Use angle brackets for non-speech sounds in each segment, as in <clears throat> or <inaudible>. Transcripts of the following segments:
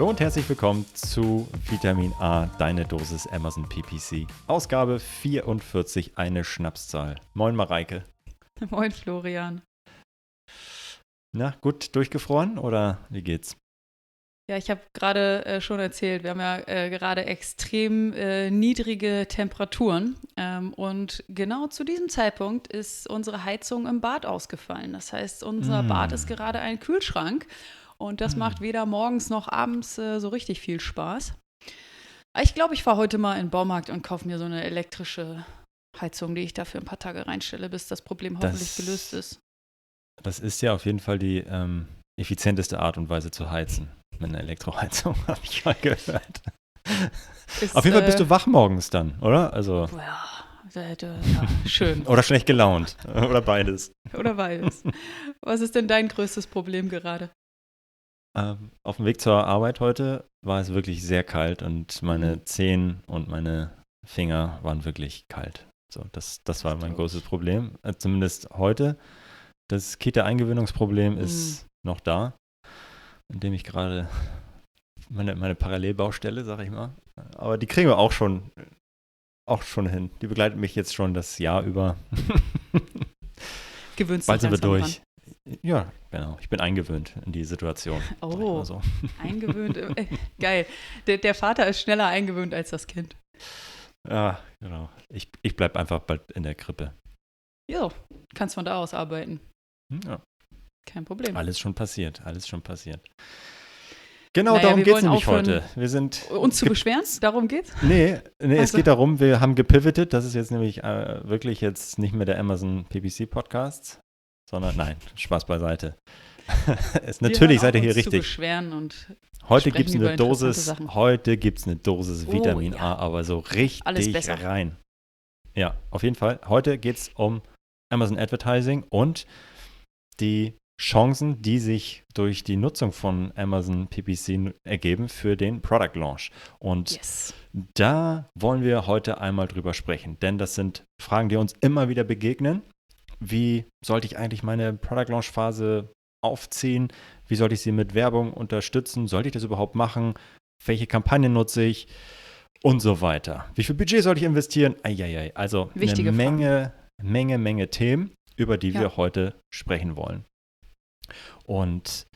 Hallo und herzlich willkommen zu Vitamin A, deine Dosis Amazon PPC. Ausgabe 44, eine Schnapszahl. Moin Mareike. <laughs> Moin Florian. Na, gut durchgefroren oder wie geht's? Ja, ich habe gerade äh, schon erzählt, wir haben ja äh, gerade extrem äh, niedrige Temperaturen. Ähm, und genau zu diesem Zeitpunkt ist unsere Heizung im Bad ausgefallen. Das heißt, unser mm. Bad ist gerade ein Kühlschrank. Und das mhm. macht weder morgens noch abends äh, so richtig viel Spaß. Ich glaube, ich fahre heute mal in den Baumarkt und kaufe mir so eine elektrische Heizung, die ich da für ein paar Tage reinstelle, bis das Problem hoffentlich das, gelöst ist. Das ist ja auf jeden Fall die ähm, effizienteste Art und Weise zu heizen. Mit einer Elektroheizung, <laughs> habe ich mal gehört. Ist, auf jeden Fall bist du äh, wach morgens dann, oder? Also. Ja, ja, schön. <laughs> Oder schlecht gelaunt. Oder beides. Oder beides. Was ist denn dein größtes Problem gerade? Ähm, auf dem Weg zur Arbeit heute war es wirklich sehr kalt und meine mhm. Zehen und meine Finger waren wirklich kalt. So, das, das war mein großes Problem. Äh, zumindest heute. Das Kita-Eingewöhnungsproblem mhm. ist noch da, indem ich gerade meine, meine Parallelbaustelle, sag ich mal. Aber die kriegen wir auch schon, auch schon hin. Die begleitet mich jetzt schon das Jahr über. <laughs> Gewöhnst Bald sind wir durch. Ja, genau. Ich bin eingewöhnt in die Situation. Oh, so. <laughs> eingewöhnt. Äh, geil. Der, der, Vater ist schneller eingewöhnt als das Kind. Ja, genau. Ich, ich bleibe einfach bald in der Krippe. Ja, kannst von da aus arbeiten. Hm, ja. Kein Problem. Alles schon passiert, alles schon passiert. Genau, naja, darum geht es nämlich heute. Wir sind uns zu beschweren? Darum geht's? Nee, nee also. es geht darum, wir haben gepivotet. Das ist jetzt nämlich äh, wirklich jetzt nicht mehr der Amazon PPC Podcast, sondern nein, Spaß beiseite. <laughs> ist, natürlich seid ihr hier richtig. beschweren und heute gibt es eine Dosis, heute gibt eine Dosis oh, Vitamin ja. A, aber so richtig rein. Ja, auf jeden Fall. Heute geht es um Amazon Advertising und die Chancen, die sich durch die Nutzung von Amazon PPC ergeben für den Product Launch. Und yes. da wollen wir heute einmal drüber sprechen, denn das sind Fragen, die uns immer wieder begegnen wie sollte ich eigentlich meine Product Launch Phase aufziehen? Wie sollte ich sie mit Werbung unterstützen? Sollte ich das überhaupt machen? Welche Kampagnen nutze ich? Und so weiter. Wie viel Budget sollte ich investieren? Eieiei. Also Wichtige eine Menge, Fragen. Menge, Menge Themen, über die ja. wir heute sprechen wollen. Und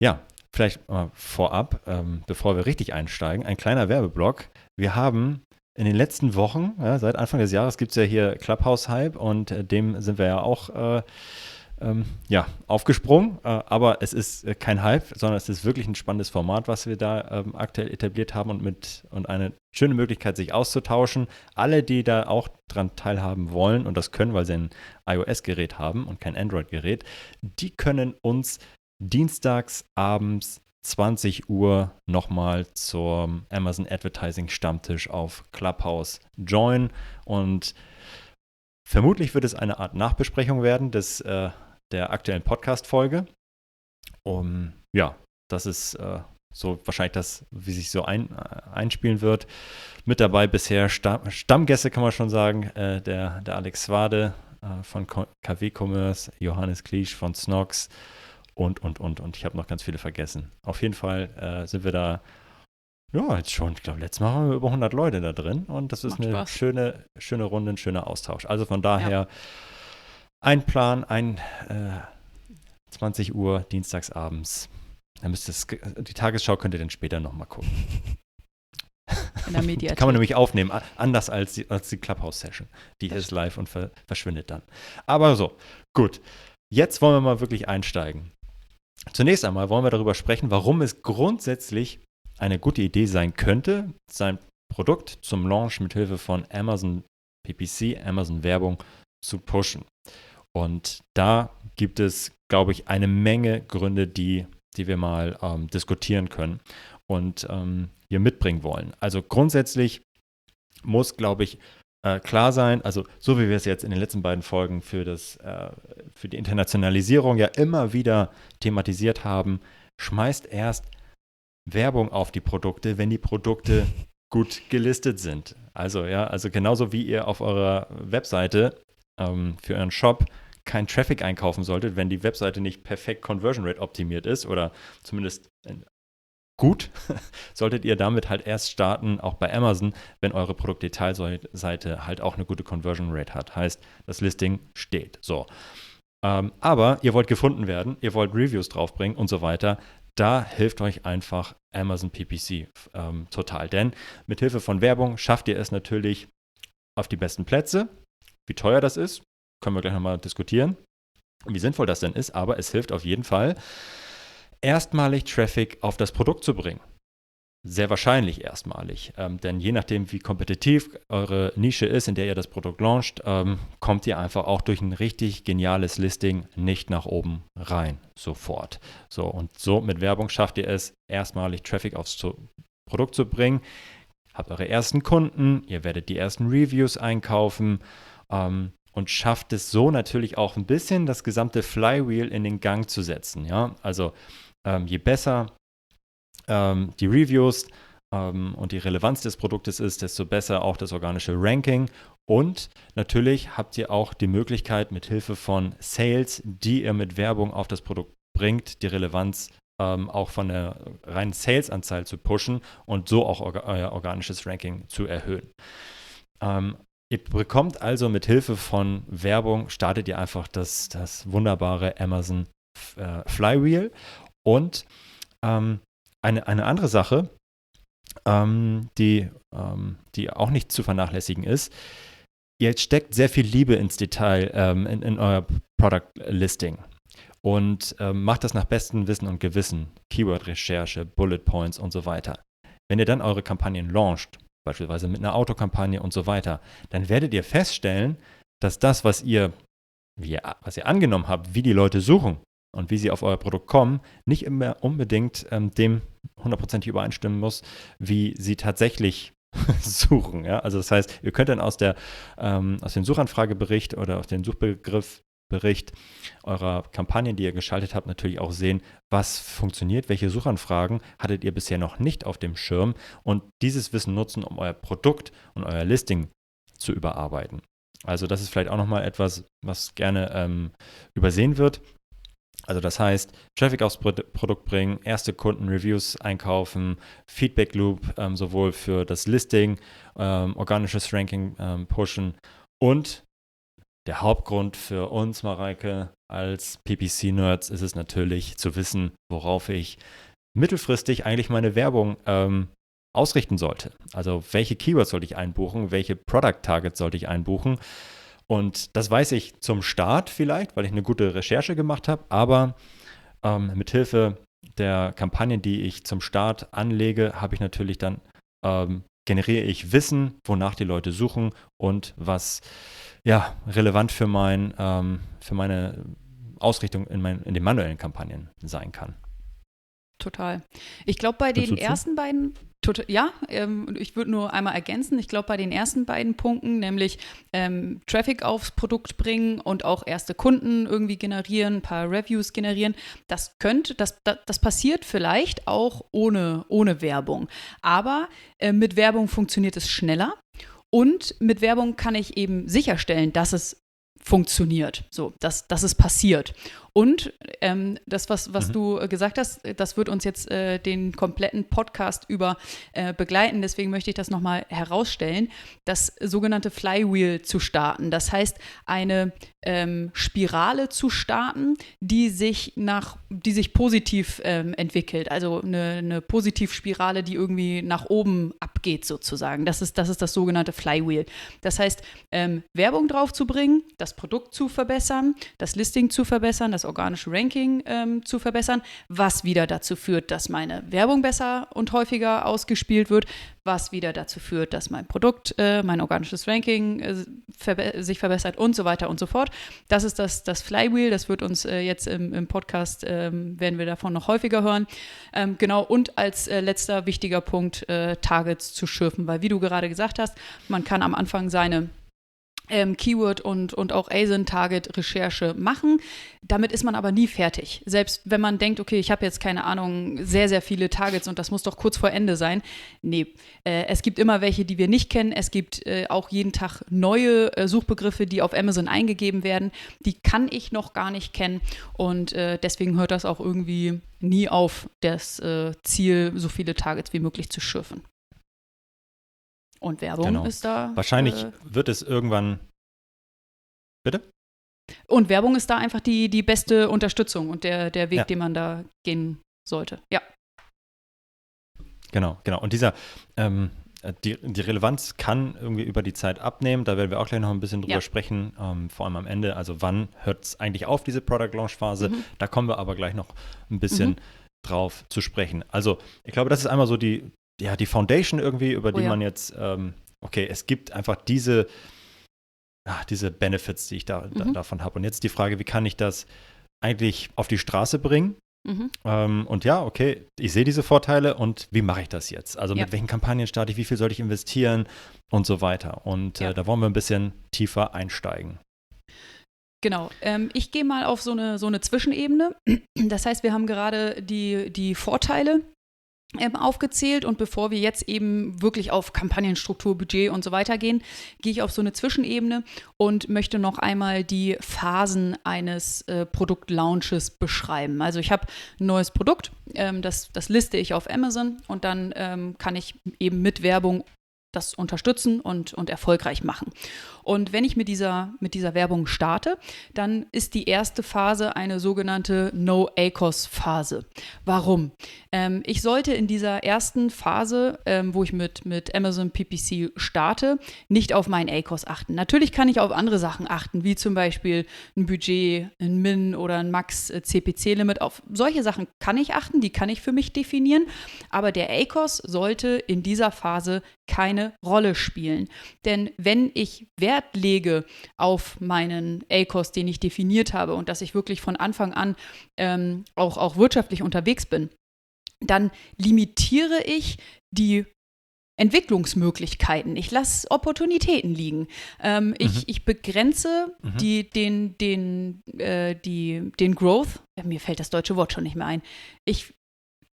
ja, vielleicht mal vorab, ähm, bevor wir richtig einsteigen, ein kleiner Werbeblock. Wir haben in den letzten Wochen, ja, seit Anfang des Jahres gibt es ja hier Clubhouse-Hype und äh, dem sind wir ja auch äh, ähm, ja, aufgesprungen. Äh, aber es ist äh, kein Hype, sondern es ist wirklich ein spannendes Format, was wir da ähm, aktuell etabliert haben und, mit, und eine schöne Möglichkeit, sich auszutauschen. Alle, die da auch dran teilhaben wollen und das können, weil sie ein iOS-Gerät haben und kein Android-Gerät, die können uns dienstags abends 20 Uhr nochmal zum Amazon Advertising Stammtisch auf Clubhouse join und vermutlich wird es eine Art Nachbesprechung werden des, äh, der aktuellen Podcast-Folge. Um, ja, das ist äh, so wahrscheinlich das, wie sich so ein, äh, einspielen wird. Mit dabei bisher Stamm, Stammgäste, kann man schon sagen, äh, der, der Alex Wade äh, von KW Commerce, Johannes Kliesch von Snox, und, und, und. Und ich habe noch ganz viele vergessen. Auf jeden Fall äh, sind wir da, ja, jetzt schon, ich glaube, letztes Mal haben wir über 100 Leute da drin. Und das ist Macht eine schöne, schöne Runde, ein schöner Austausch. Also von daher ja. ein Plan, ein äh, 20 Uhr dienstagsabends. Dann müsst es, die Tagesschau könnt ihr dann später nochmal gucken. In der <laughs> Mediathek. Kann man nämlich aufnehmen, anders als die, als die Clubhouse-Session. Die das ist live und ver verschwindet dann. Aber so, gut. Jetzt wollen wir mal wirklich einsteigen. Zunächst einmal wollen wir darüber sprechen, warum es grundsätzlich eine gute Idee sein könnte, sein Produkt zum Launch mit Hilfe von Amazon PPC, Amazon Werbung zu pushen. Und da gibt es, glaube ich, eine Menge Gründe, die die wir mal ähm, diskutieren können und ähm, hier mitbringen wollen. Also grundsätzlich muss, glaube ich, äh, klar sein, also so wie wir es jetzt in den letzten beiden Folgen für, das, äh, für die Internationalisierung ja immer wieder thematisiert haben, schmeißt erst Werbung auf die Produkte, wenn die Produkte <laughs> gut gelistet sind. Also ja, also genauso wie ihr auf eurer Webseite ähm, für euren Shop kein Traffic einkaufen solltet, wenn die Webseite nicht perfekt Conversion Rate optimiert ist oder zumindest gut, <laughs> solltet ihr damit halt erst starten, auch bei Amazon, wenn eure Produktdetailseite halt auch eine gute Conversion Rate hat. Heißt, das Listing steht. So. Ähm, aber ihr wollt gefunden werden, ihr wollt Reviews draufbringen und so weiter. Da hilft euch einfach Amazon PPC ähm, total. Denn mit Hilfe von Werbung schafft ihr es natürlich auf die besten Plätze. Wie teuer das ist, können wir gleich nochmal diskutieren, wie sinnvoll das denn ist, aber es hilft auf jeden Fall, erstmalig Traffic auf das Produkt zu bringen. Sehr wahrscheinlich erstmalig, ähm, denn je nachdem, wie kompetitiv eure Nische ist, in der ihr das Produkt launcht, ähm, kommt ihr einfach auch durch ein richtig geniales Listing nicht nach oben rein, sofort. So und so mit Werbung schafft ihr es, erstmalig Traffic aufs zu Produkt zu bringen. Habt eure ersten Kunden, ihr werdet die ersten Reviews einkaufen ähm, und schafft es so natürlich auch ein bisschen das gesamte Flywheel in den Gang zu setzen. Ja, also ähm, je besser ähm, die Reviews ähm, und die Relevanz des Produktes ist, desto besser auch das organische Ranking. Und natürlich habt ihr auch die Möglichkeit, mit Hilfe von Sales, die ihr mit Werbung auf das Produkt bringt, die Relevanz ähm, auch von der reinen Sales-Anzahl zu pushen und so auch orga euer organisches Ranking zu erhöhen. Ähm, Ihr bekommt also mit Hilfe von Werbung, startet ihr einfach das, das wunderbare Amazon äh, Flywheel und ähm, eine, eine andere Sache, ähm, die, ähm, die auch nicht zu vernachlässigen ist, ihr steckt sehr viel Liebe ins Detail ähm, in, in, euer Product Listing und ähm, macht das nach bestem Wissen und Gewissen. Keyword-Recherche, Bullet Points und so weiter. Wenn ihr dann eure Kampagnen launcht, beispielsweise mit einer Autokampagne und so weiter, dann werdet ihr feststellen, dass das, was ihr, wie, was ihr angenommen habt, wie die Leute suchen, und wie sie auf euer Produkt kommen, nicht immer unbedingt ähm, dem hundertprozentig übereinstimmen muss, wie sie tatsächlich <laughs> suchen. Ja? Also das heißt, ihr könnt dann aus, der, ähm, aus dem Suchanfragebericht oder aus dem Suchbegriffbericht eurer Kampagnen, die ihr geschaltet habt, natürlich auch sehen, was funktioniert, welche Suchanfragen hattet ihr bisher noch nicht auf dem Schirm und dieses Wissen nutzen, um euer Produkt und euer Listing zu überarbeiten. Also das ist vielleicht auch nochmal etwas, was gerne ähm, übersehen wird. Also das heißt, Traffic aufs Produkt bringen, erste Kundenreviews einkaufen, Feedback Loop ähm, sowohl für das Listing, ähm, organisches Ranking ähm, pushen und der Hauptgrund für uns, Mareike, als PPC-Nerds ist es natürlich zu wissen, worauf ich mittelfristig eigentlich meine Werbung ähm, ausrichten sollte. Also welche Keywords sollte ich einbuchen, welche Product Targets sollte ich einbuchen und das weiß ich zum Start vielleicht, weil ich eine gute Recherche gemacht habe, aber ähm, mit Hilfe der Kampagnen, die ich zum Start anlege, habe ich natürlich dann ähm, generiere ich Wissen, wonach die Leute suchen und was ja relevant für mein ähm, für meine Ausrichtung in, mein, in den manuellen Kampagnen sein kann. Total. Ich glaube, bei den ersten beiden Total, ja, ähm, ich würde nur einmal ergänzen. Ich glaube, bei den ersten beiden Punkten, nämlich ähm, Traffic aufs Produkt bringen und auch erste Kunden irgendwie generieren, ein paar Reviews generieren, das könnte, das, das, das passiert vielleicht auch ohne, ohne Werbung. Aber äh, mit Werbung funktioniert es schneller. Und mit Werbung kann ich eben sicherstellen, dass es funktioniert, so, dass, dass es passiert. Und ähm, das, was, was mhm. du äh, gesagt hast, das wird uns jetzt äh, den kompletten Podcast über äh, begleiten. Deswegen möchte ich das nochmal herausstellen, das sogenannte Flywheel zu starten. Das heißt, eine ähm, Spirale zu starten, die sich nach, die sich positiv ähm, entwickelt. Also eine, eine Positivspirale, die irgendwie nach oben abgeht, sozusagen. Das ist das, ist das sogenannte Flywheel. Das heißt, ähm, Werbung drauf zu bringen, das Produkt zu verbessern, das Listing zu verbessern, das organische Ranking ähm, zu verbessern, was wieder dazu führt, dass meine Werbung besser und häufiger ausgespielt wird, was wieder dazu führt, dass mein Produkt, äh, mein organisches Ranking äh, verbe sich verbessert und so weiter und so fort. Das ist das, das Flywheel, das wird uns äh, jetzt im, im Podcast, ähm, werden wir davon noch häufiger hören. Ähm, genau, und als äh, letzter wichtiger Punkt, äh, Targets zu schürfen, weil wie du gerade gesagt hast, man kann am Anfang seine ähm, Keyword- und, und auch ASIN-Target-Recherche machen. Damit ist man aber nie fertig. Selbst wenn man denkt, okay, ich habe jetzt keine Ahnung, sehr, sehr viele Targets und das muss doch kurz vor Ende sein. Nee, äh, es gibt immer welche, die wir nicht kennen. Es gibt äh, auch jeden Tag neue äh, Suchbegriffe, die auf Amazon eingegeben werden. Die kann ich noch gar nicht kennen und äh, deswegen hört das auch irgendwie nie auf, das äh, Ziel, so viele Targets wie möglich zu schürfen. Und Werbung genau. ist da. Wahrscheinlich äh, wird es irgendwann. Bitte? Und Werbung ist da einfach die, die beste Unterstützung und der, der Weg, ja. den man da gehen sollte. Ja. Genau, genau. Und dieser, ähm, die, die Relevanz kann irgendwie über die Zeit abnehmen. Da werden wir auch gleich noch ein bisschen drüber ja. sprechen, ähm, vor allem am Ende. Also wann hört es eigentlich auf, diese Product Launch Phase? Mhm. Da kommen wir aber gleich noch ein bisschen mhm. drauf zu sprechen. Also ich glaube, das ist einmal so die, ja, die Foundation irgendwie, über die oh, ja. man jetzt, ähm, okay, es gibt einfach diese, ach, diese Benefits, die ich da, mhm. da davon habe. Und jetzt die Frage, wie kann ich das eigentlich auf die Straße bringen? Mhm. Ähm, und ja, okay, ich sehe diese Vorteile und wie mache ich das jetzt? Also ja. mit welchen Kampagnen starte ich, wie viel soll ich investieren und so weiter. Und äh, ja. äh, da wollen wir ein bisschen tiefer einsteigen. Genau. Ähm, ich gehe mal auf so eine, so eine Zwischenebene. Das heißt, wir haben gerade die, die Vorteile aufgezählt und bevor wir jetzt eben wirklich auf Kampagnenstruktur, Budget und so weiter gehen, gehe ich auf so eine Zwischenebene und möchte noch einmal die Phasen eines äh, Produktlaunches beschreiben. Also ich habe ein neues Produkt, ähm, das, das liste ich auf Amazon und dann ähm, kann ich eben mit Werbung das unterstützen und, und erfolgreich machen. Und wenn ich mit dieser, mit dieser Werbung starte, dann ist die erste Phase eine sogenannte No-ACOS-Phase. Warum? Ähm, ich sollte in dieser ersten Phase, ähm, wo ich mit, mit Amazon PPC starte, nicht auf meinen ACOS achten. Natürlich kann ich auf andere Sachen achten, wie zum Beispiel ein Budget, ein Min oder ein Max-CPC-Limit. Auf solche Sachen kann ich achten, die kann ich für mich definieren. Aber der ACOS sollte in dieser Phase keine Rolle spielen. Denn wenn ich Wert lege auf meinen ACOS, den ich definiert habe und dass ich wirklich von Anfang an ähm, auch, auch wirtschaftlich unterwegs bin, dann limitiere ich die Entwicklungsmöglichkeiten. Ich lasse Opportunitäten liegen. Ähm, mhm. ich, ich begrenze mhm. die, den, den, äh, die, den Growth. Ja, mir fällt das deutsche Wort schon nicht mehr ein. Ich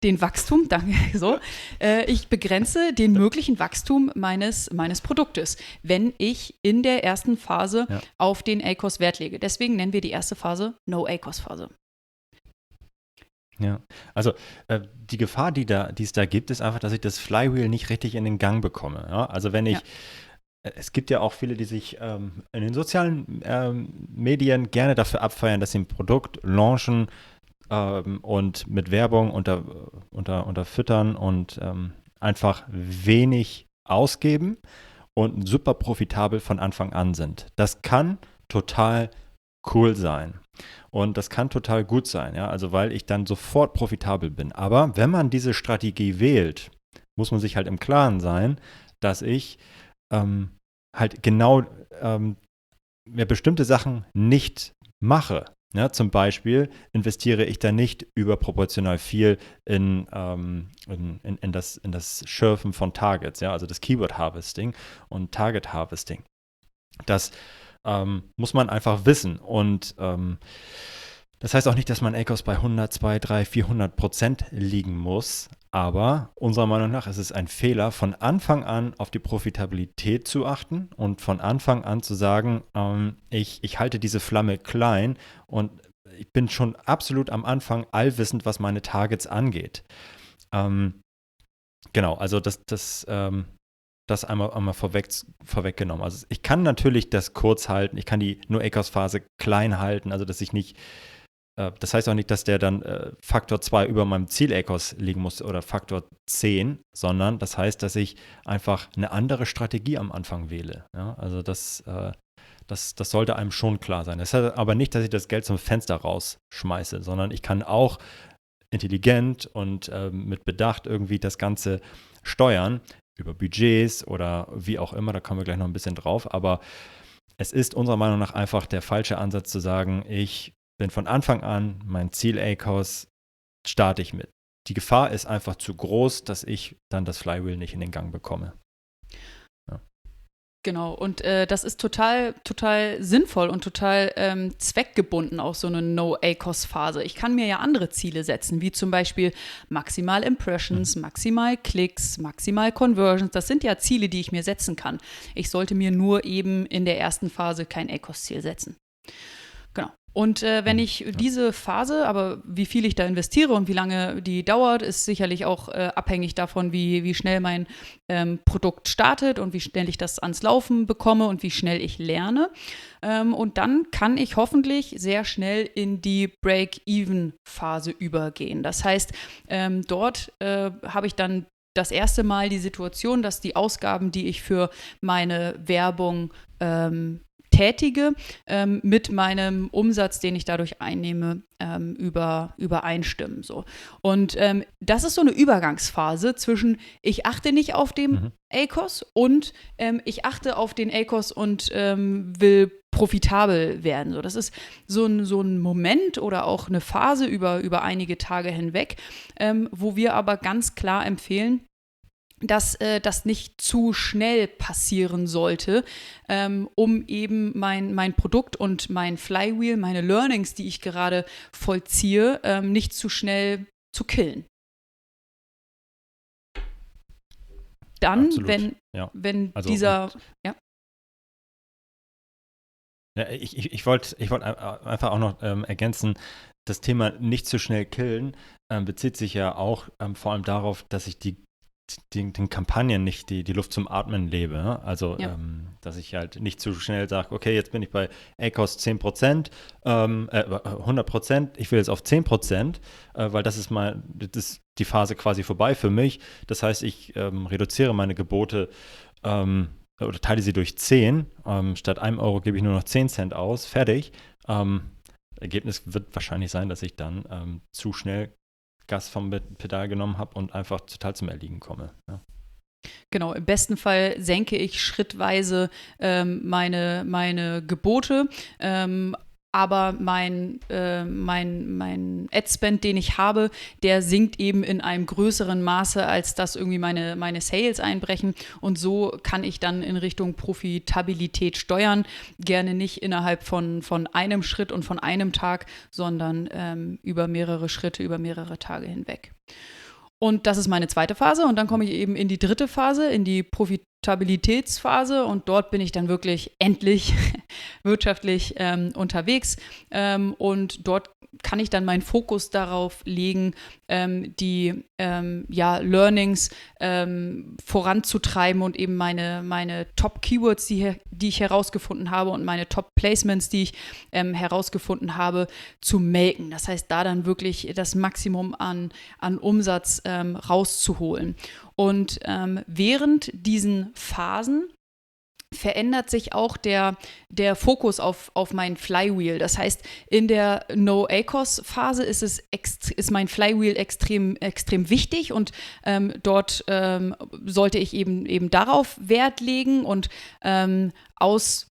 den Wachstum, <laughs> danke, so, äh, ich begrenze den möglichen Wachstum meines, meines Produktes, wenn ich in der ersten Phase ja. auf den ACOS Wert lege. Deswegen nennen wir die erste Phase No-ACOS-Phase. Ja, also äh, die Gefahr, die, da, die es da gibt, ist einfach, dass ich das Flywheel nicht richtig in den Gang bekomme. Ja? Also wenn ich, ja. Äh, es gibt ja auch viele, die sich ähm, in den sozialen ähm, Medien gerne dafür abfeiern, dass sie ein Produkt launchen, ähm, und mit Werbung unter, unter, unterfüttern und ähm, einfach wenig ausgeben und super profitabel von Anfang an sind. Das kann total cool sein. Und das kann total gut sein, ja, also weil ich dann sofort profitabel bin. Aber wenn man diese Strategie wählt, muss man sich halt im Klaren sein, dass ich ähm, halt genau ähm, bestimmte Sachen nicht mache. Ja, zum Beispiel investiere ich da nicht überproportional viel in, ähm, in, in, in, das, in das Schürfen von Targets, ja, also das Keyword Harvesting und Target Harvesting. Das ähm, muss man einfach wissen. Und ähm, das heißt auch nicht, dass man ACOS bei 100, 2, 3, 400 Prozent liegen muss. Aber unserer Meinung nach ist es ein Fehler, von Anfang an auf die Profitabilität zu achten und von Anfang an zu sagen, ähm, ich, ich halte diese Flamme klein und ich bin schon absolut am Anfang allwissend, was meine Targets angeht. Ähm, genau, also das, das, ähm, das einmal, einmal vorweg, vorweggenommen. Also ich kann natürlich das kurz halten, ich kann die No-Acres-Phase klein halten, also dass ich nicht das heißt auch nicht, dass der dann äh, Faktor 2 über meinem Ziel-Ecos liegen muss oder Faktor 10, sondern das heißt, dass ich einfach eine andere Strategie am Anfang wähle. Ja? Also das, äh, Das, das sollte einem schon klar sein. Das heißt aber nicht, dass ich das Geld zum Fenster rausschmeiße, sondern ich kann auch intelligent und äh, mit Bedacht irgendwie das Ganze steuern über Budgets oder wie auch immer. Da kommen wir gleich noch ein bisschen drauf. Aber es ist unserer Meinung nach einfach der falsche Ansatz zu sagen, ich bin von Anfang an mein Ziel ACOS starte ich mit. Die Gefahr ist einfach zu groß, dass ich dann das Flywheel nicht in den Gang bekomme. Genau, und äh, das ist total, total sinnvoll und total ähm, zweckgebunden, auch so eine No-ACOS-Phase. Ich kann mir ja andere Ziele setzen, wie zum Beispiel maximal Impressions, mhm. maximal Klicks, maximal Conversions. Das sind ja Ziele, die ich mir setzen kann. Ich sollte mir nur eben in der ersten Phase kein ACOS-Ziel setzen. Und äh, wenn mhm. ich diese Phase, aber wie viel ich da investiere und wie lange die dauert, ist sicherlich auch äh, abhängig davon, wie, wie schnell mein ähm, Produkt startet und wie schnell ich das ans Laufen bekomme und wie schnell ich lerne. Ähm, und dann kann ich hoffentlich sehr schnell in die Break-Even-Phase übergehen. Das heißt, ähm, dort äh, habe ich dann das erste Mal die Situation, dass die Ausgaben, die ich für meine Werbung ähm, tätige, ähm, mit meinem Umsatz, den ich dadurch einnehme, ähm, über, übereinstimmen. So. Und ähm, das ist so eine Übergangsphase zwischen, ich achte nicht auf den mhm. ACOS und ähm, ich achte auf den ACOS und ähm, will profitabel werden. So, das ist so ein, so ein Moment oder auch eine Phase über, über einige Tage hinweg, ähm, wo wir aber ganz klar empfehlen, dass äh, das nicht zu schnell passieren sollte, ähm, um eben mein, mein Produkt und mein Flywheel, meine Learnings, die ich gerade vollziehe, ähm, nicht zu schnell zu killen. Dann, Absolut. wenn, ja. wenn also, dieser, ja. Ja, ich, ich, ich wollte ich wollt einfach auch noch ähm, ergänzen, das Thema nicht zu schnell killen ähm, bezieht sich ja auch ähm, vor allem darauf, dass ich die den, den, Kampagnen nicht die, die Luft zum Atmen lebe. Also, ja. ähm, dass ich halt nicht zu schnell sage, okay, jetzt bin ich bei ACOS 10%, ähm, äh, 100%, ich will jetzt auf 10%, äh, weil das ist mal, das ist die Phase quasi vorbei für mich. Das heißt, ich ähm, reduziere meine Gebote ähm, oder teile sie durch 10. Ähm, statt einem Euro gebe ich nur noch 10 Cent aus, fertig. Ähm, Ergebnis wird wahrscheinlich sein, dass ich dann zu schnell Gas vom Pedal genommen habe und einfach total zum Erliegen komme. Ja. Genau, im besten Fall senke ich schrittweise ähm, meine, meine Gebote. Ähm, aber mein, äh, mein, mein Ad-Spend, den ich habe, der sinkt eben in einem größeren Maße, als dass irgendwie meine, meine Sales einbrechen. Und so kann ich dann in Richtung Profitabilität steuern. Gerne nicht innerhalb von, von einem Schritt und von einem Tag, sondern ähm, über mehrere Schritte, über mehrere Tage hinweg. Und das ist meine zweite Phase. Und dann komme ich eben in die dritte Phase, in die Profitabilitätsphase. Und dort bin ich dann wirklich endlich <laughs> wirtschaftlich ähm, unterwegs. Ähm, und dort kann ich dann meinen Fokus darauf legen, ähm, die ähm, ja, Learnings ähm, voranzutreiben und eben meine, meine Top-Keywords, die, die ich herausgefunden habe und meine Top-Placements, die ich ähm, herausgefunden habe, zu melken. Das heißt, da dann wirklich das Maximum an, an Umsatz rauszuholen. Und ähm, während diesen Phasen verändert sich auch der, der Fokus auf, auf mein Flywheel. Das heißt, in der No-ACOS-Phase ist, ist mein Flywheel extrem, extrem wichtig und ähm, dort ähm, sollte ich eben, eben darauf Wert legen und ähm, aus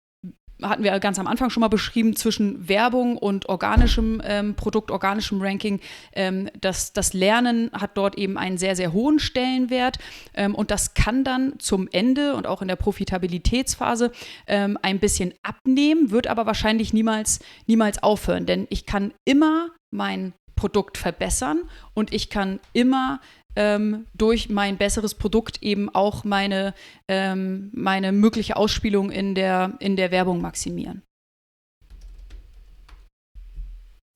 hatten wir ganz am Anfang schon mal beschrieben, zwischen Werbung und organischem ähm, Produkt, organischem Ranking. Ähm, das, das Lernen hat dort eben einen sehr, sehr hohen Stellenwert ähm, und das kann dann zum Ende und auch in der Profitabilitätsphase ähm, ein bisschen abnehmen, wird aber wahrscheinlich niemals, niemals aufhören, denn ich kann immer mein Produkt verbessern und ich kann immer ähm, durch mein besseres Produkt eben auch meine, ähm, meine mögliche Ausspielung in der, in der Werbung maximieren.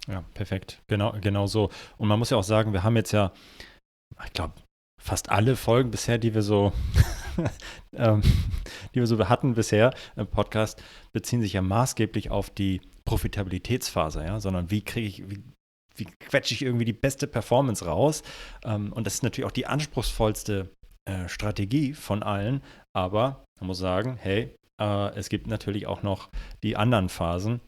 Ja, perfekt. Genau, genau so. Und man muss ja auch sagen, wir haben jetzt ja, ich glaube, fast alle Folgen bisher, die wir so, <laughs> ähm, die wir so hatten bisher im Podcast, beziehen sich ja maßgeblich auf die Profitabilitätsphase, ja, sondern wie kriege ich, wie wie quetsche ich irgendwie die beste Performance raus. Ähm, und das ist natürlich auch die anspruchsvollste äh, Strategie von allen. Aber man muss sagen, hey, Äh, es gibt natürlich auch noch die anderen Phasen,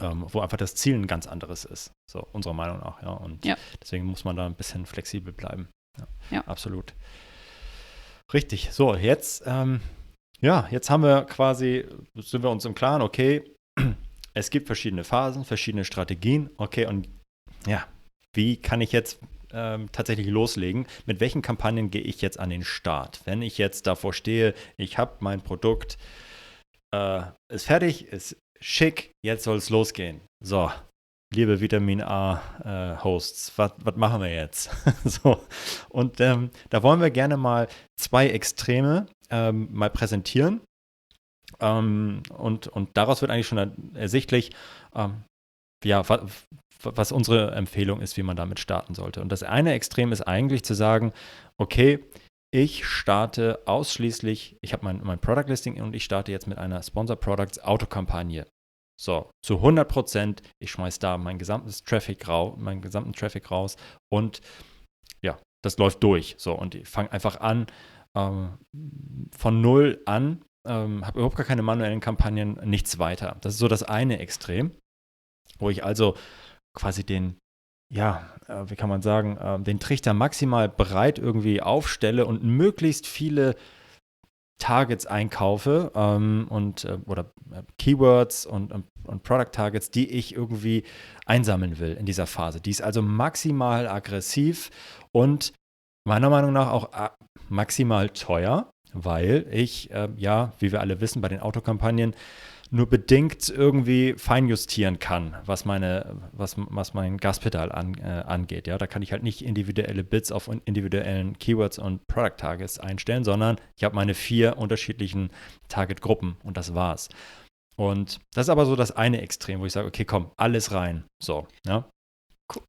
ähm, wo einfach das Ziel ein ganz anderes ist. So, unserer Meinung nach, ja. Und ja. deswegen muss man da ein bisschen flexibel bleiben. Ja, ja. absolut. Richtig. So, jetzt, ähm, ja, jetzt haben wir quasi, sind wir uns im Klaren, okay, <clears throat> es gibt verschiedene Phasen, verschiedene Strategien, okay, und ja, wie kann ich jetzt ähm, tatsächlich loslegen? Mit welchen Kampagnen gehe ich jetzt an den Start? Wenn ich jetzt davor stehe, ich habe mein Produkt, äh, ist fertig, ist schick, jetzt soll es losgehen. So, liebe Vitamin A-Hosts, äh, was machen wir jetzt? <laughs> so, und ähm, da wollen wir gerne mal zwei Extreme ähm, mal präsentieren. Ähm, und, und daraus wird eigentlich schon ersichtlich, ähm, ja, was, unsere Empfehlung ist, wie man damit starten sollte. Und das eine Extrem ist eigentlich zu sagen, okay, ich starte ausschließlich, ich habe mein, mein Product Listing und ich starte jetzt mit einer Sponsor Products Autokampagne. So, zu 100 Prozent, ich schmeiße da mein gesamtes Traffic raus, meinen gesamten Traffic raus und ja, das läuft durch. So, und ich fange einfach an, ähm, von null an, ähm, habe überhaupt gar keine manuellen Kampagnen, nichts weiter. Das ist so das eine Extrem, wo ich also quasi den, ja, äh, wie kann man sagen, äh, den Trichter maximal breit irgendwie aufstelle und möglichst viele Targets einkaufe ähm, und äh, oder äh, Keywords und, und, und, Product Targets, die ich irgendwie einsammeln will in dieser Phase. Die ist also maximal aggressiv und meiner Meinung nach auch äh, maximal teuer, weil ich äh, ja, wie wir alle wissen, bei den Autokampagnen nur bedingt irgendwie feinjustieren kann, was meine, was, was mein Gaspedal an, äh, angeht. Ja, da kann ich halt nicht individuelle Bits auf individuellen Keywords und Product Targets einstellen, sondern ich habe meine vier unterschiedlichen Target-Gruppen und das war's. Und das ist aber so das eine Extrem, wo ich sage, okay, komm, alles rein. So, ja.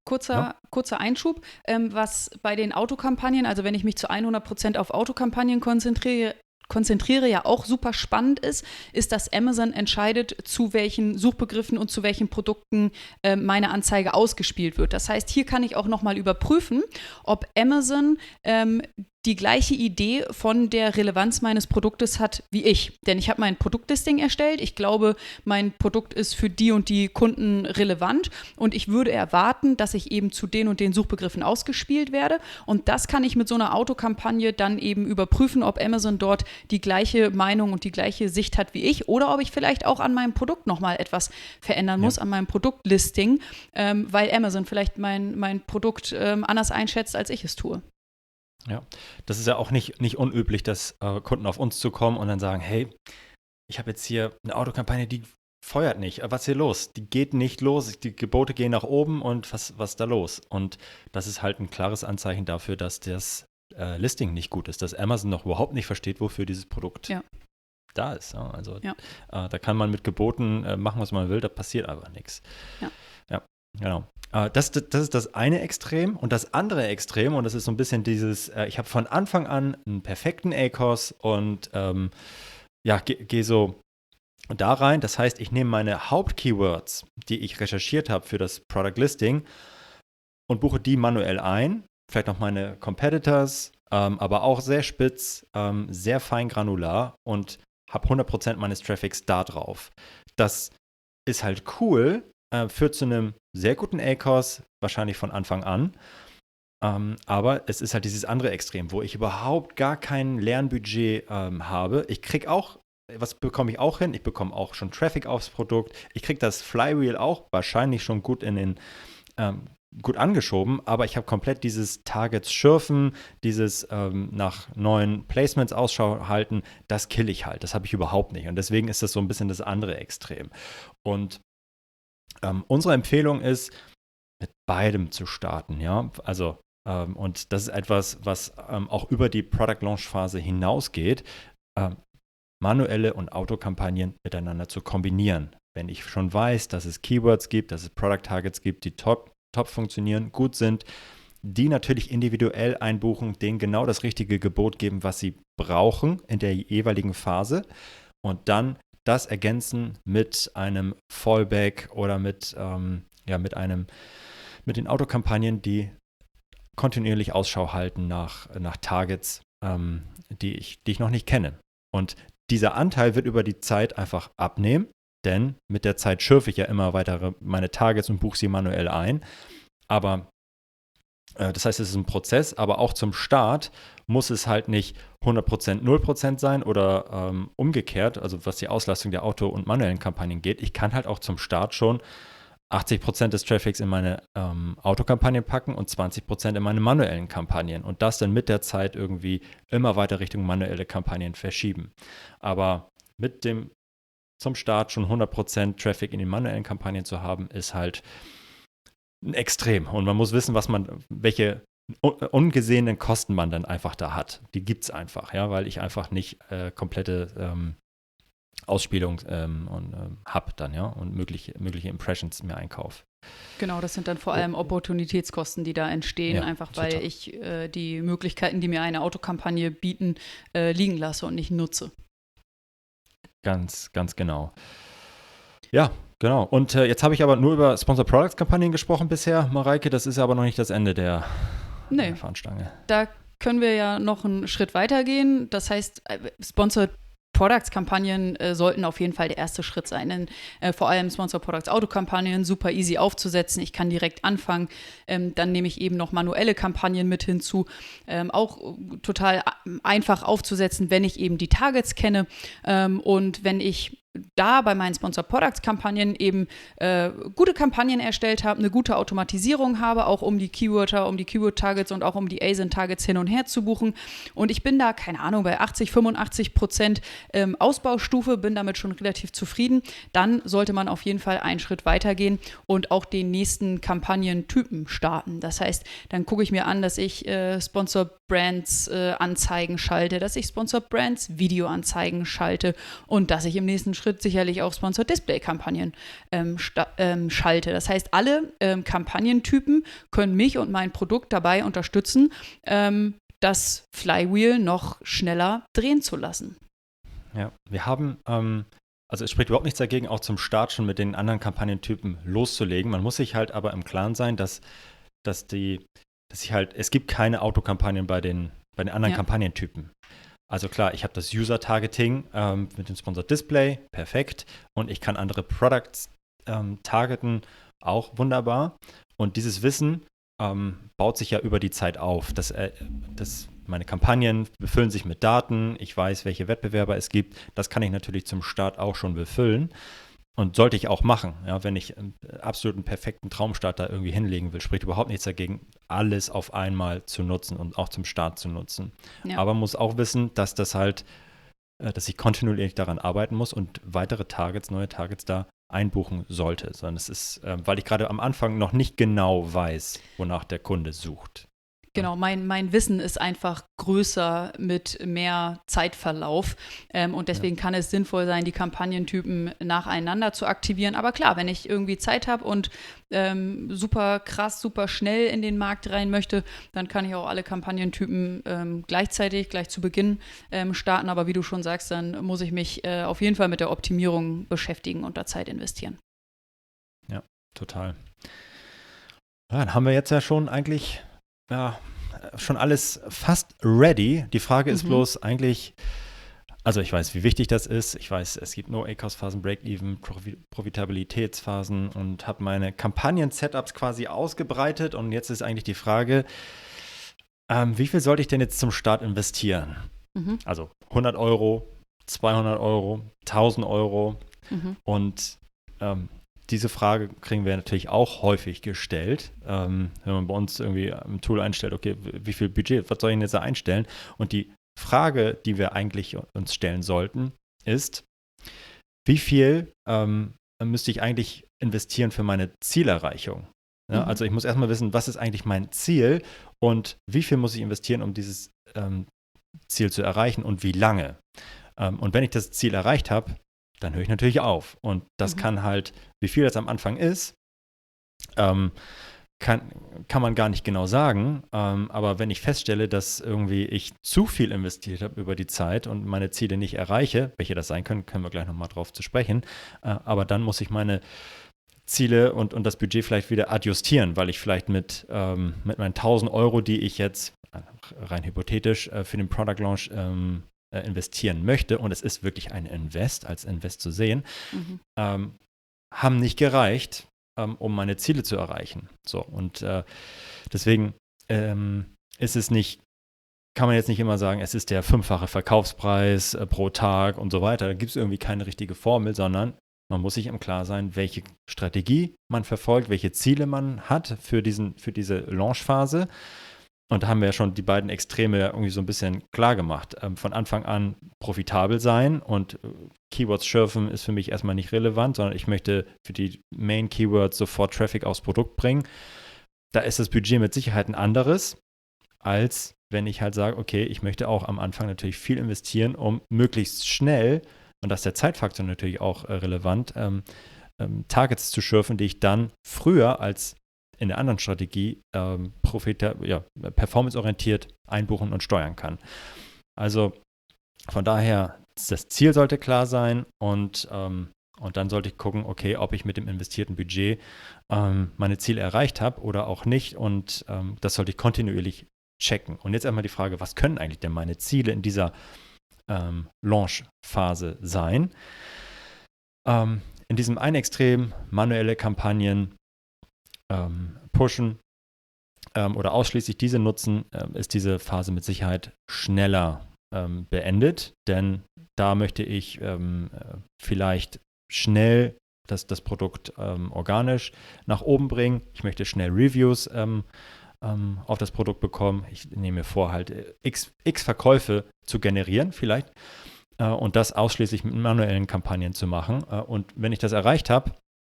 Kurzer, ja. kurzer Einschub, ähm, was bei den Autokampagnen, also wenn ich mich zu 100% auf Autokampagnen konzentriere, konzentriere, ja auch super spannend ist, ist, dass Amazon entscheidet, zu welchen Suchbegriffen und zu welchen Produkten äh, meine Anzeige ausgespielt wird. Das heißt, hier kann ich auch nochmal überprüfen, ob Amazon ähm, die gleiche Idee von der Relevanz meines Produktes hat wie ich. Denn ich habe mein Produktlisting erstellt. Ich glaube, mein Produkt ist für die und die Kunden relevant und ich würde erwarten, dass ich eben zu den und den Suchbegriffen ausgespielt werde. Und das kann ich mit so einer Autokampagne dann eben überprüfen, ob Amazon dort die gleiche Meinung und die gleiche Sicht hat wie ich oder ob ich vielleicht auch an meinem Produkt nochmal etwas verändern muss, ja. an meinem Produktlisting, ähm, weil Amazon vielleicht mein, mein Produkt ähm, anders einschätzt, als ich es tue. Ja, das ist ja auch nicht, nicht unüblich, dass äh, Kunden auf uns zukommen und dann sagen, hey, ich habe jetzt hier eine Autokampagne, die feuert nicht. Was ist hier los? Die geht nicht los. Die Gebote gehen nach oben und was, was ist da los? Und das ist halt ein klares Anzeichen dafür, dass das äh, Listing nicht gut ist, dass Amazon noch überhaupt nicht versteht, wofür dieses Produkt ja. da ist. Ja, also ja. Äh, da kann man mit Geboten äh, machen, was man will, da passiert aber nichts. Ja. ja, genau. Äh, das, das, ist das eine Extrem. Und das andere Extrem, und das ist so ein bisschen dieses, äh, ich habe von Anfang an einen perfekten ACOS und ähm, ja, gehe geh so da rein. Das heißt, ich nehme meine Hauptkeywords, die ich recherchiert habe für das Product Listing und buche die manuell ein. Vielleicht noch meine Competitors, ähm, aber auch sehr spitz, ähm, sehr fein granular und habe 100% meines Traffics da drauf. Das ist halt cool, äh, führt zu einem sehr guten ACOS, wahrscheinlich von Anfang an. Ähm, aber es ist halt dieses andere Extrem, wo ich überhaupt gar kein Lernbudget ähm, habe. Ich kriege auch, was bekomme ich auch hin? Ich bekomme auch schon Traffic aufs Produkt. Ich kriege das Flywheel auch wahrscheinlich schon gut in den ähm, gut angeschoben, aber ich habe komplett dieses Targets schürfen, dieses ähm, nach neuen Placements Ausschau halten, das kill ich halt. Das habe ich überhaupt nicht. Und deswegen ist das so ein bisschen das andere Extrem. Und ähm, unsere Empfehlung ist, mit beidem zu starten, ja. Also, ähm, und das ist etwas, was ähm, auch über die Product Launch Phase hinausgeht, ähm, manuelle und Autokampagnen miteinander zu kombinieren. Wenn ich schon weiß, dass es Keywords gibt, dass es Product Targets gibt, die top, top funktionieren, gut sind, die natürlich individuell einbuchen, denen genau das richtige Gebot geben, was sie brauchen in der jeweiligen Phase und dann das ergänzen mit einem Fallback oder mit, ähm, ja, mit einem, mit den Autokampagnen, die kontinuierlich Ausschau halten nach, nach Targets, ähm, die, ich, die ich noch nicht kenne. Und dieser Anteil wird über die Zeit einfach abnehmen, denn mit der Zeit schürfe ich ja immer weitere meine Targets und buche sie manuell ein. Aber das heißt, es ist ein Prozess, aber auch zum Start muss es halt nicht 100% 0% sein oder ähm, umgekehrt, also was die Auslastung der Auto- und manuellen Kampagnen geht. Ich kann halt auch zum Start schon 80% des Traffics in meine ähm, Autokampagnen packen und 20% in meine manuellen Kampagnen und das dann mit der Zeit irgendwie immer weiter Richtung manuelle Kampagnen verschieben. Aber mit dem zum Start schon 100% Traffic in den manuellen Kampagnen zu haben, ist halt Extrem. Und man muss wissen, was man, welche ungesehenen Kosten man dann einfach da hat. Die gibt es einfach, ja, weil ich einfach nicht äh, komplette ähm, Ausspielung ähm, und, ähm, habe dann, ja, und mögliche, mögliche Impressions mir einkaufe. Genau, das sind dann vor allem Opportunitätskosten, die da entstehen, ja, einfach weil total. ich äh, die Möglichkeiten, die mir eine Autokampagne bieten, äh, liegen lasse und nicht nutze. Ganz, ganz genau. Ja, genau. Und äh, jetzt habe ich aber nur über Sponsor Products Kampagnen gesprochen bisher, Mareike. Das ist aber noch nicht das Ende der, nee. der Fahnenstange. Da können wir ja noch einen Schritt weiter gehen. Das heißt, äh, Sponsored Products-Kampagnen äh, sollten auf jeden Fall der erste Schritt sein. Denn, äh, vor allem Sponsor Products Auto-Kampagnen super easy aufzusetzen. Ich kann direkt anfangen. Ähm, dann nehme ich eben noch manuelle Kampagnen mit hinzu. Ähm, auch total äh, einfach aufzusetzen, wenn ich eben die Targets kenne. Ähm, und wenn ich da bei meinen Sponsor Products Kampagnen eben äh, gute Kampagnen erstellt habe, eine gute Automatisierung habe, auch um die Keywörter, um die Keyword Targets und auch um die ASIN Targets hin und her zu buchen. Und ich bin da, keine Ahnung, bei 80, 85 Prozent ähm, Ausbaustufe, bin damit schon relativ zufrieden. Dann sollte man auf jeden Fall einen Schritt weitergehen und auch den nächsten Kampagnentypen starten. Das heißt, dann gucke ich mir an, dass ich äh, Sponsor Brands äh, Anzeigen schalte, dass ich Sponsor Brands Videoanzeigen schalte und dass ich im nächsten Schritt Schritt sicherlich auch Sponsored Display-Kampagnen ähm, ähm, schalte. Das heißt, alle ähm, Kampagnentypen können mich und mein Produkt dabei unterstützen, ähm, das Flywheel noch schneller drehen zu lassen. Ja, wir haben ähm, also es spricht überhaupt nichts dagegen, auch zum Start schon mit den anderen Kampagnentypen loszulegen. Man muss sich halt aber im Klaren sein, dass, dass die, dass ich halt, es gibt keine Autokampagnen bei den, bei den anderen ja. Kampagnentypen. Also klar, ich habe das User-Targeting ähm, mit dem Sponsored Display, perfekt. Und ich kann andere Products ähm, targeten, auch wunderbar. Und dieses Wissen ähm, baut sich ja über die Zeit auf. Das, äh, das, meine Kampagnen befüllen sich mit Daten. Ich weiß, welche Wettbewerber es gibt. Das kann ich natürlich zum Start auch schon befüllen. Und sollte ich auch machen, ja, wenn ich einen absoluten perfekten Traumstart da irgendwie hinlegen will, spricht überhaupt nichts dagegen, alles auf einmal zu nutzen und auch zum Start zu nutzen. Ja. Aber man muss auch wissen, dass das halt, äh, dass ich kontinuierlich daran arbeiten muss und weitere Targets, neue Targets da einbuchen sollte. Sondern es ist, weil ich gerade am Anfang noch nicht genau weiß, wonach der Kunde sucht. Genau, mein, mein Wissen ist einfach größer mit mehr Zeitverlauf. Ähm, und deswegen ja. kann es sinnvoll sein, die Kampagnentypen nacheinander zu aktivieren. Aber klar, wenn ich irgendwie Zeit habe und ähm, super krass, super schnell in den Markt rein möchte, dann kann ich auch alle Kampagnentypen ähm, gleichzeitig, gleich zu Beginn ähm, starten. Aber wie du schon sagst, dann muss ich mich äh, auf jeden Fall mit der Optimierung beschäftigen und da Zeit investieren. Ja, total. Ja, dann haben wir jetzt ja schon eigentlich ja, schon alles fast ready. Die Frage ist mhm. bloß eigentlich, also ich weiß, wie wichtig das ist. Ich weiß, es gibt No-ACOS-Phasen, Break-Even, Profitabilitätsphasen und habe meine Kampagnen-Setups quasi ausgebreitet. Und jetzt ist eigentlich die Frage, ähm, wie viel sollte ich denn jetzt zum Start investieren? Mhm. Also 100 Euro, 200 Euro, 1000 Euro. Mhm. Und ähm, diese Frage kriegen wir natürlich auch häufig gestellt, ähm, wenn man bei uns irgendwie im Tool einstellt, okay, wie viel Budget, was soll ich denn jetzt da einstellen? Und die Frage, die wir eigentlich uns stellen sollten, ist, wie viel ähm, müsste ich eigentlich investieren für meine Zielerreichung? Ja, mhm. Also ich muss erstmal wissen, was ist eigentlich mein Ziel und wie viel muss ich investieren, um dieses ähm, Ziel zu erreichen und wie lange? Ähm, und wenn ich das Ziel erreicht habe, dann höre ich natürlich auf. Und das mhm. kann halt, wie viel das am Anfang ist, ähm, kann, kann man gar nicht genau sagen. Ähm, aber wenn ich feststelle, dass irgendwie ich zu viel investiert habe über die Zeit und meine Ziele nicht erreiche, welche das sein können, können wir gleich nochmal drauf zu sprechen. Äh, aber dann muss ich meine Ziele und, und das Budget vielleicht wieder adjustieren, weil ich vielleicht mit, ähm, mit meinen 1000 Euro, die ich jetzt äh, rein hypothetisch äh, für den Product Launch ähm, äh, investieren möchte, und es ist wirklich ein Invest, als Invest zu sehen, mhm. ähm, haben nicht gereicht, ähm, um meine Ziele zu erreichen. So, und äh, deswegen ähm, ist es nicht, kann man jetzt nicht immer sagen, es ist der fünffache Verkaufspreis äh, pro Tag und so weiter. Da gibt es irgendwie keine richtige Formel, sondern man muss sich im Klaren sein, welche Strategie man verfolgt, welche Ziele man hat für, diesen, für diese Launchphase. Und da haben wir ja schon die beiden Extreme irgendwie so ein bisschen klar gemacht. Ähm, von Anfang an profitabel sein und äh, Keywords schürfen ist für mich erstmal nicht relevant, sondern ich möchte für die Main Keywords sofort Traffic aufs Produkt bringen. Da ist das Budget mit Sicherheit ein anderes, als wenn ich halt sage, okay, ich möchte auch am Anfang natürlich viel investieren, um möglichst schnell, und das ist der Zeitfaktor natürlich auch äh, relevant, ähm, ähm, Targets zu schürfen, die ich dann früher als in der anderen Strategie ähm, ja, performanceorientiert einbuchen und steuern kann. Also von daher, das Ziel sollte klar sein und, ähm, und dann sollte ich gucken, okay, ob ich mit dem investierten Budget ähm, meine Ziele erreicht habe oder auch nicht und ähm, das sollte ich kontinuierlich checken. Und jetzt einmal die Frage, was können eigentlich denn meine Ziele in dieser ähm, Launch-Phase sein? Ähm, in diesem einen Extrem manuelle Kampagnen ähm, pushen ähm, oder ausschließlich diese nutzen, äh, ist diese Phase mit Sicherheit schneller ähm, beendet, denn da möchte ich ähm, äh, vielleicht schnell das, das Produkt ähm, organisch nach oben bringen. Ich möchte schnell Reviews ähm, auf das Produkt bekommen. Ich nehme mir vor, halt äh, x, x Verkäufe zu generieren, vielleicht. Äh, und das ausschließlich mit manuellen Kampagnen zu machen. Und wenn ich das erreicht habe,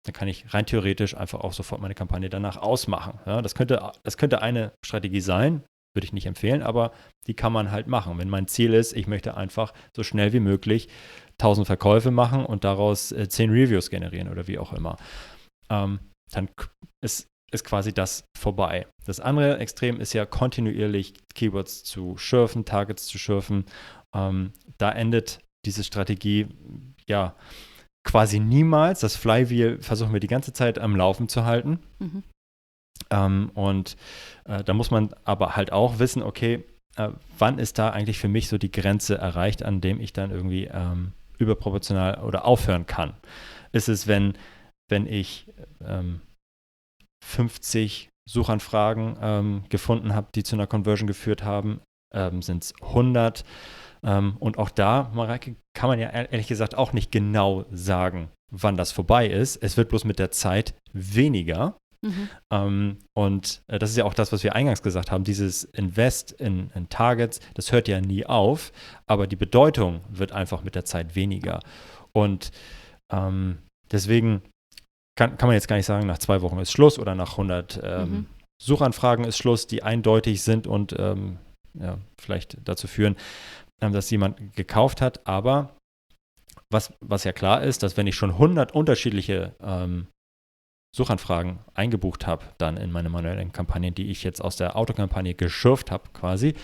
dann kann ich rein theoretisch einfach auch sofort meine Kampagne danach ausmachen. Ja, das, könnte, das könnte eine Strategie sein, würde ich nicht empfehlen, aber die kann man halt machen. Wenn mein Ziel ist, ich möchte einfach so schnell wie möglich 1000 Verkäufe machen und daraus äh, 10 Reviews generieren oder wie auch immer, ähm, dann ist, ist quasi das vorbei. Das andere Extrem ist ja kontinuierlich Keywords zu schürfen, Targets zu schürfen. Ähm, da endet diese Strategie ja quasi niemals. Das Flywheel versuchen wir die ganze Zeit am Laufen zu halten. Mhm. Ähm, und äh, da muss man aber halt auch wissen, okay, äh, wann ist da eigentlich für mich so die Grenze erreicht, an dem ich dann irgendwie ähm, überproportional oder aufhören kann? Ist es, wenn, wenn ich ähm, 50 Suchanfragen ähm, gefunden habe, die zu einer Conversion geführt haben? Ähm, Sind es 100? Ähm, und auch da, Mareike, kann man ja ehrlich gesagt auch nicht genau sagen, wann das vorbei ist. Es wird bloß mit der Zeit weniger. Mhm. Ähm, und äh, das ist ja auch das, was wir eingangs gesagt haben, dieses Invest in, in, Targets, das hört ja nie auf, aber die Bedeutung wird einfach mit der Zeit weniger. Und ähm, deswegen kann, kann man jetzt gar nicht sagen, nach zwei Wochen ist Schluss oder nach 100 ähm, mhm. Suchanfragen ist Schluss, die eindeutig sind und ähm, ja, vielleicht dazu führen, ähm, dass jemand gekauft hat. Aber was, was ja klar ist, dass wenn ich schon 100 unterschiedliche ähm, Suchanfragen eingebucht habe, dann in meine manuellen Kampagnen, die ich jetzt aus der Autokampagne geschürft habe quasi,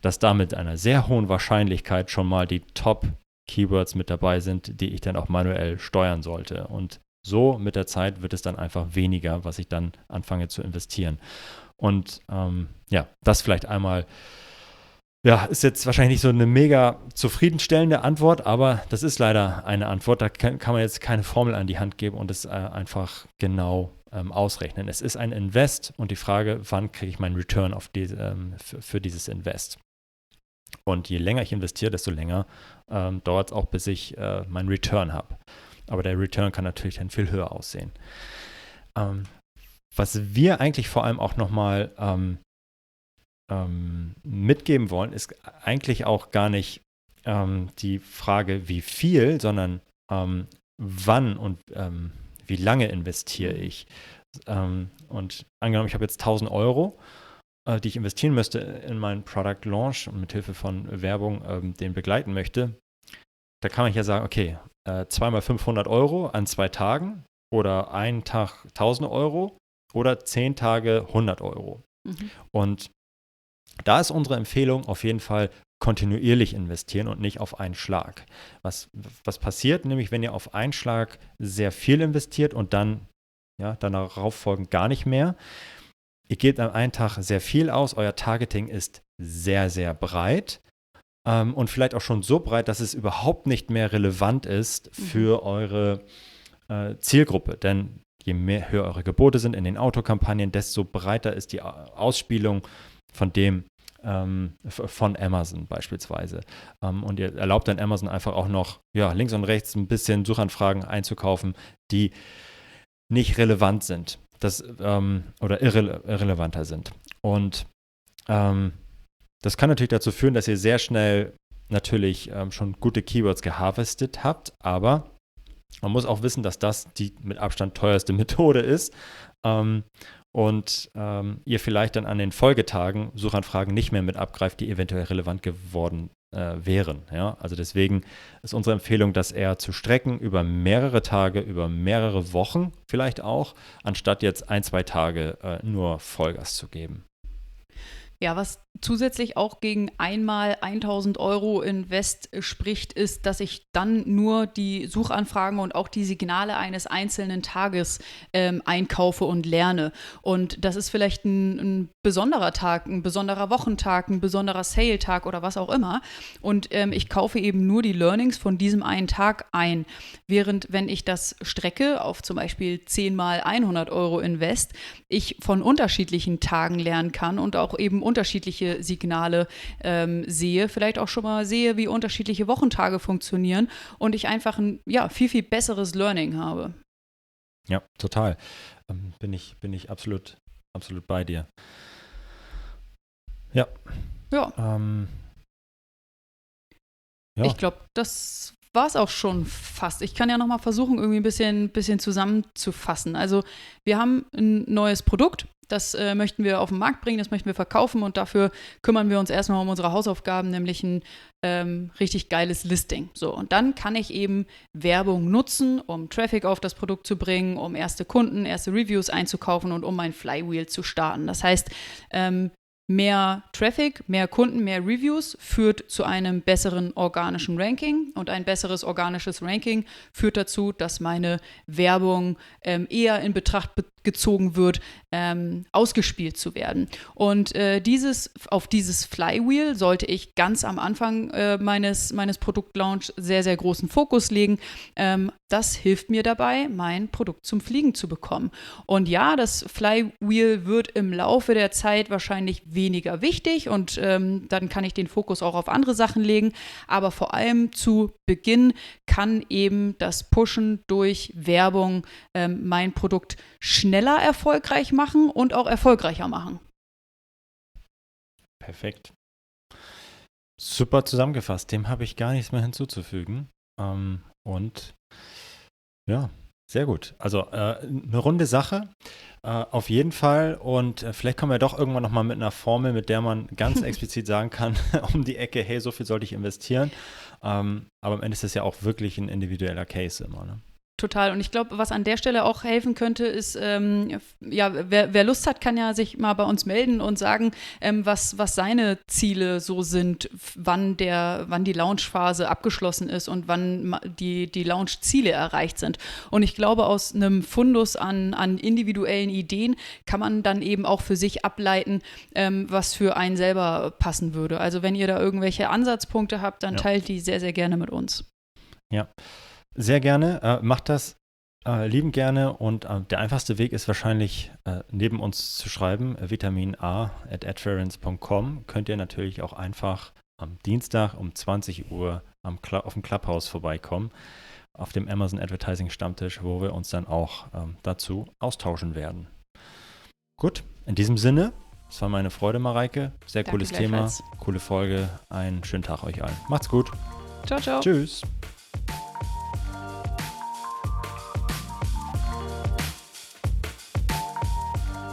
dass da mit einer sehr hohen Wahrscheinlichkeit schon mal die Top-Keywords mit dabei sind, die ich dann auch manuell steuern sollte. Und so mit der Zeit wird es dann einfach weniger, was ich dann anfange zu investieren. Und ähm, ja, das vielleicht einmal ja, ist jetzt wahrscheinlich nicht so eine mega zufriedenstellende Antwort, aber das ist leider eine Antwort. Da kann, kann man jetzt keine Formel an die Hand geben und es äh, einfach genau ähm, ausrechnen. Es ist ein Invest und die Frage, wann kriege ich meinen Return auf die, ähm, für, für, dieses Invest? Und je länger ich investiere, desto länger ähm, dauert es auch, bis ich äh, meinen Return habe. Aber der Return kann natürlich dann viel höher aussehen. Ähm, was wir eigentlich vor allem auch nochmal ähm, ähm, mitgeben wollen, ist eigentlich auch gar nicht ähm, die Frage, wie viel, sondern ähm, wann und ähm, wie lange investiere ich. Ähm, und angenommen, ich habe jetzt 1000 Euro, äh, die ich investieren müsste in meinen Product Launch und mit Hilfe von Werbung ähm, den begleiten möchte, da kann man ja sagen, okay, äh, zweimal 500 Euro an zwei Tagen oder einen Tag 1000 Euro oder zehn Tage 100 Euro. Mhm. Und da ist unsere Empfehlung auf jeden Fall kontinuierlich investieren und nicht auf einen Schlag. Was, was passiert nämlich, wenn ihr auf einen Schlag sehr viel investiert und dann ja, darauf folgend gar nicht mehr? Ihr gebt am einen Tag sehr viel aus, euer Targeting ist sehr, sehr breit ähm, und vielleicht auch schon so breit, dass es überhaupt nicht mehr relevant ist mhm. für mhm. eure äh, Zielgruppe. Denn je mehr höher eure Gebote sind in den Autokampagnen, desto breiter ist die Ausspielung von dem, ähm, von Amazon beispielsweise. Ähm, und ihr erlaubt dann Amazon einfach auch noch ja, links und rechts ein bisschen Suchanfragen einzukaufen, die nicht relevant sind das, ähm, oder irre irrelevanter sind. Und ähm, das kann natürlich dazu führen, dass ihr sehr schnell natürlich ähm, schon gute Keywords geharvestet habt, aber man muss auch wissen, dass das die mit Abstand teuerste <laughs> Methode ist. Ähm, und ähm, ihr vielleicht dann an den Folgetagen Suchanfragen nicht mehr mit abgreift, die eventuell relevant geworden äh, wären. Ja? Also deswegen ist unsere Empfehlung, das eher zu strecken über mehrere Tage, über mehrere Wochen vielleicht auch, anstatt jetzt ein, zwei Tage äh, nur Vollgas zu geben. Ja, was zusätzlich auch gegen einmal 1000 Euro Invest spricht, ist, dass ich dann nur die Suchanfragen und auch die Signale eines einzelnen Tages ähm, einkaufe und lerne. Und das ist vielleicht ein, ein, besonderer Tag, ein besonderer Wochentag, ein besonderer Sale-Tag oder was auch immer. Und ähm, ich kaufe eben nur die Learnings von diesem einen Tag ein. Während wenn ich das strecke auf zum Beispiel 10 mal 100 Euro Invest, ich von unterschiedlichen Tagen lernen kann und auch eben unterschiedliche unterschiedliche Signale ähm, sehe, vielleicht auch schon mal sehe, wie unterschiedliche Wochentage funktionieren und ich einfach ein ja, viel, viel besseres Learning habe. Ja, total. Ähm, bin, ich, bin ich absolut, absolut bei dir. Ja. Ja. Ähm, ja. Ich glaube, das war es auch schon fast. Ich kann ja noch mal versuchen, irgendwie ein bisschen, bisschen zusammenzufassen. Also wir haben ein neues Produkt, das äh, möchten wir auf den Markt bringen, das möchten wir verkaufen und dafür kümmern wir uns erstmal um unsere Hausaufgaben, nämlich ein ähm, richtig geiles Listing. So, und dann kann ich eben Werbung nutzen, um Traffic auf das Produkt zu bringen, um erste Kunden, erste Reviews einzukaufen und um mein Flywheel zu starten. Das heißt, ähm, Mehr Traffic, mehr Kunden, mehr Reviews führt zu einem besseren organischen Ranking und ein besseres organisches Ranking führt dazu, dass meine Werbung ähm, eher in Betracht gezogen wird, ähm, ausgespielt zu werden. Und äh, dieses, auf dieses Flywheel sollte ich ganz am Anfang äh, meines, meines Produktlaunch sehr, sehr großen Fokus legen. Ähm, das hilft mir dabei, mein Produkt zum Fliegen zu bekommen. Und ja, das Flywheel wird im Laufe der Zeit wahrscheinlich weniger wichtig und ähm, dann kann ich den Fokus auch auf andere Sachen legen. Aber vor allem zu Beginn kann eben das Pushen durch Werbung ähm, mein Produkt schneller erfolgreich machen und auch erfolgreicher machen. Perfekt. Super zusammengefasst. Dem habe ich gar nichts mehr hinzuzufügen. Ähm, und ja, sehr gut. Also äh, eine runde Sache. Äh, auf jeden Fall. Und äh, vielleicht kommen wir doch irgendwann nochmal mit einer Formel, mit der man ganz <laughs> explizit sagen kann, <laughs> um die Ecke, hey, so viel sollte ich investieren. Ähm, aber am Ende ist das ja auch wirklich ein individueller Case immer. Ne? Total. Und ich glaube, was an der Stelle auch helfen könnte, ist, ähm, ja, wer, wer, Lust hat, kann ja sich mal bei uns melden und sagen, ähm, was, was seine Ziele so sind, wann, der, wann die Launchphase abgeschlossen ist und wann die, die Launch-Ziele erreicht sind. Und ich glaube, aus einem Fundus an, an individuellen Ideen kann man dann eben auch für sich ableiten, ähm, was für einen selber passen würde. Also wenn ihr da irgendwelche Ansatzpunkte habt, dann ja. teilt die sehr, sehr gerne mit uns. Ja. Sehr gerne. Äh, macht das äh, lieben gerne. Und äh, der einfachste Weg ist wahrscheinlich, äh, neben uns zu schreiben, äh, vitamin a at adference.com. Könnt ihr natürlich auch einfach am Dienstag um 20 Uhr am auf dem Clubhouse vorbeikommen, auf dem Amazon Advertising Stammtisch, wo wir uns dann auch ähm, dazu austauschen werden. Gut, in diesem Sinne, es war meine Freude, Mareike. Sehr Danke cooles Thema, coole Folge. Einen schönen Tag euch allen. Macht's gut. Ciao, ciao. Tschüss.